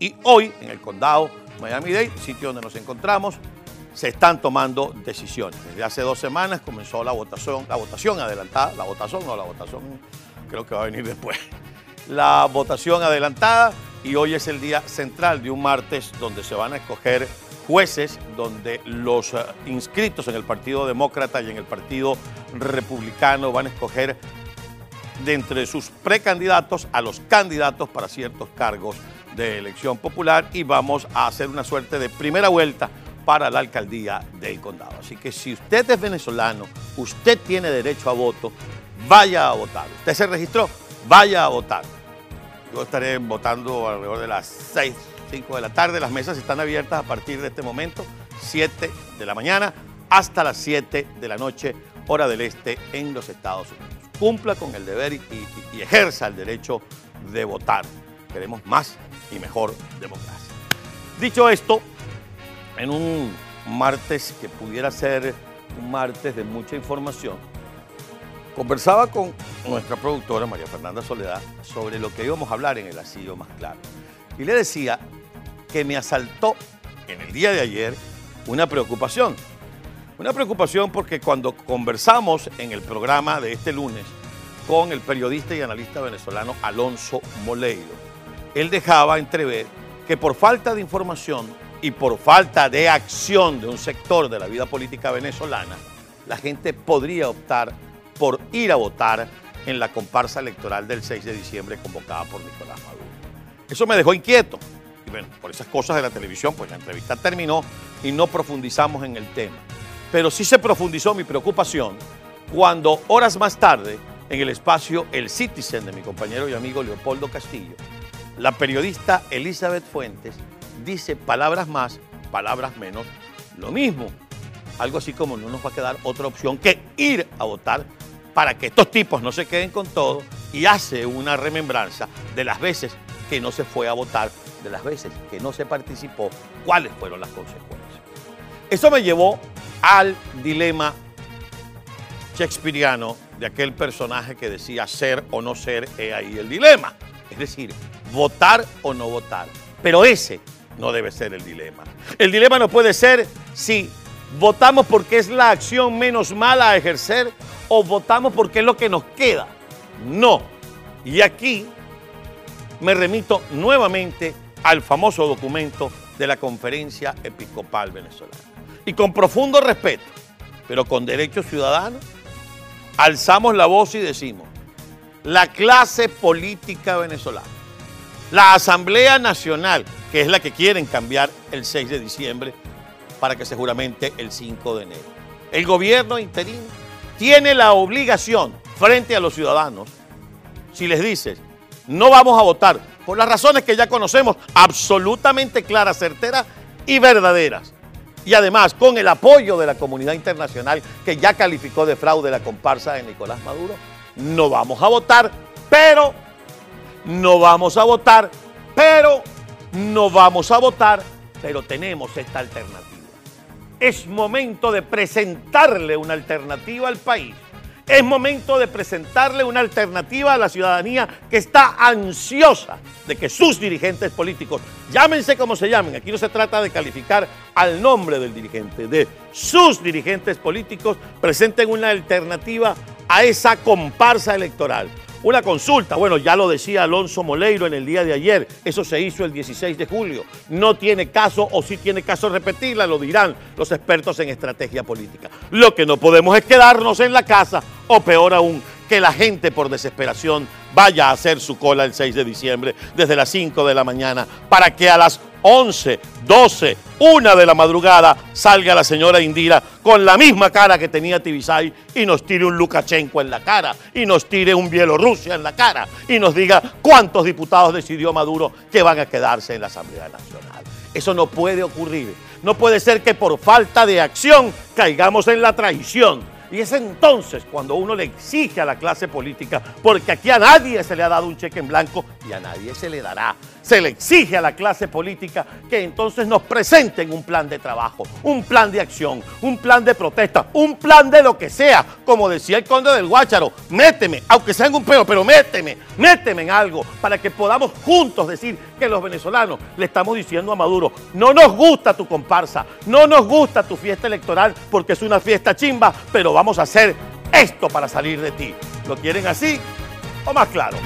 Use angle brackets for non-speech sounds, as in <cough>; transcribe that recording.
Y hoy, en el condado Miami-Dade, sitio donde nos encontramos, se están tomando decisiones. Desde hace dos semanas comenzó la votación, la votación adelantada, la votación no, la votación creo que va a venir después. <laughs> La votación adelantada y hoy es el día central de un martes donde se van a escoger jueces, donde los eh, inscritos en el Partido Demócrata y en el Partido Republicano van a escoger de entre sus precandidatos a los candidatos para ciertos cargos de elección popular y vamos a hacer una suerte de primera vuelta para la alcaldía del condado. Así que si usted es venezolano, usted tiene derecho a voto, vaya a votar. Usted se registró, vaya a votar. Yo estaré votando alrededor de las 6, 5 de la tarde. Las mesas están abiertas a partir de este momento, 7 de la mañana hasta las 7 de la noche, hora del este en los Estados Unidos. Cumpla con el deber y, y ejerza el derecho de votar. Queremos más y mejor democracia. Dicho esto, en un martes que pudiera ser un martes de mucha información, conversaba con nuestra productora María Fernanda Soledad sobre lo que íbamos a hablar en el asillo más claro. Y le decía que me asaltó en el día de ayer una preocupación. Una preocupación porque cuando conversamos en el programa de este lunes con el periodista y analista venezolano Alonso Moleiro, él dejaba entrever que por falta de información y por falta de acción de un sector de la vida política venezolana, la gente podría optar por ir a votar en la comparsa electoral del 6 de diciembre convocada por Nicolás Maduro. Eso me dejó inquieto. Y bueno, por esas cosas de la televisión, pues la entrevista terminó y no profundizamos en el tema. Pero sí se profundizó mi preocupación cuando horas más tarde, en el espacio El Citizen de mi compañero y amigo Leopoldo Castillo, la periodista Elizabeth Fuentes dice palabras más, palabras menos, lo mismo. Algo así como no nos va a quedar otra opción que ir a votar para que estos tipos no se queden con todo y hace una remembranza de las veces que no se fue a votar, de las veces que no se participó, cuáles fueron las consecuencias. Eso me llevó al dilema shakespeariano de aquel personaje que decía ser o no ser, he ahí el dilema. Es decir, votar o no votar. Pero ese no debe ser el dilema. El dilema no puede ser si votamos porque es la acción menos mala a ejercer o votamos porque es lo que nos queda. No. Y aquí me remito nuevamente al famoso documento de la Conferencia Episcopal Venezolana. Y con profundo respeto, pero con derechos ciudadanos, alzamos la voz y decimos, la clase política venezolana la Asamblea Nacional, que es la que quieren cambiar el 6 de diciembre para que seguramente el 5 de enero. El gobierno interino tiene la obligación frente a los ciudadanos, si les dices, no vamos a votar, por las razones que ya conocemos, absolutamente claras, certeras y verdaderas. Y además, con el apoyo de la comunidad internacional que ya calificó de fraude la comparsa de Nicolás Maduro, no vamos a votar, pero no vamos a votar, pero no vamos a votar, pero tenemos esta alternativa. Es momento de presentarle una alternativa al país. Es momento de presentarle una alternativa a la ciudadanía que está ansiosa de que sus dirigentes políticos, llámense como se llamen, aquí no se trata de calificar al nombre del dirigente, de sus dirigentes políticos, presenten una alternativa a esa comparsa electoral. Una consulta, bueno, ya lo decía Alonso Moleiro en el día de ayer, eso se hizo el 16 de julio. No tiene caso o sí tiene caso repetirla, lo dirán los expertos en estrategia política. Lo que no podemos es quedarnos en la casa o peor aún, que la gente por desesperación vaya a hacer su cola el 6 de diciembre desde las 5 de la mañana para que a las 11, 12, 1 de la madrugada salga la señora Indira con la misma cara que tenía Tibisay y nos tire un Lukashenko en la cara y nos tire un Bielorrusia en la cara y nos diga cuántos diputados decidió Maduro que van a quedarse en la Asamblea Nacional. Eso no puede ocurrir. No puede ser que por falta de acción caigamos en la traición y es entonces cuando uno le exige a la clase política, porque aquí a nadie se le ha dado un cheque en blanco y a nadie se le dará se le exige a la clase política que entonces nos presenten un plan de trabajo, un plan de acción, un plan de protesta, un plan de lo que sea. Como decía el conde del Guácharo, méteme, aunque sea en un peo, pero méteme, méteme en algo para que podamos juntos decir que los venezolanos le estamos diciendo a Maduro, no nos gusta tu comparsa, no nos gusta tu fiesta electoral porque es una fiesta chimba, pero vamos a hacer esto para salir de ti. ¿Lo quieren así o más claro?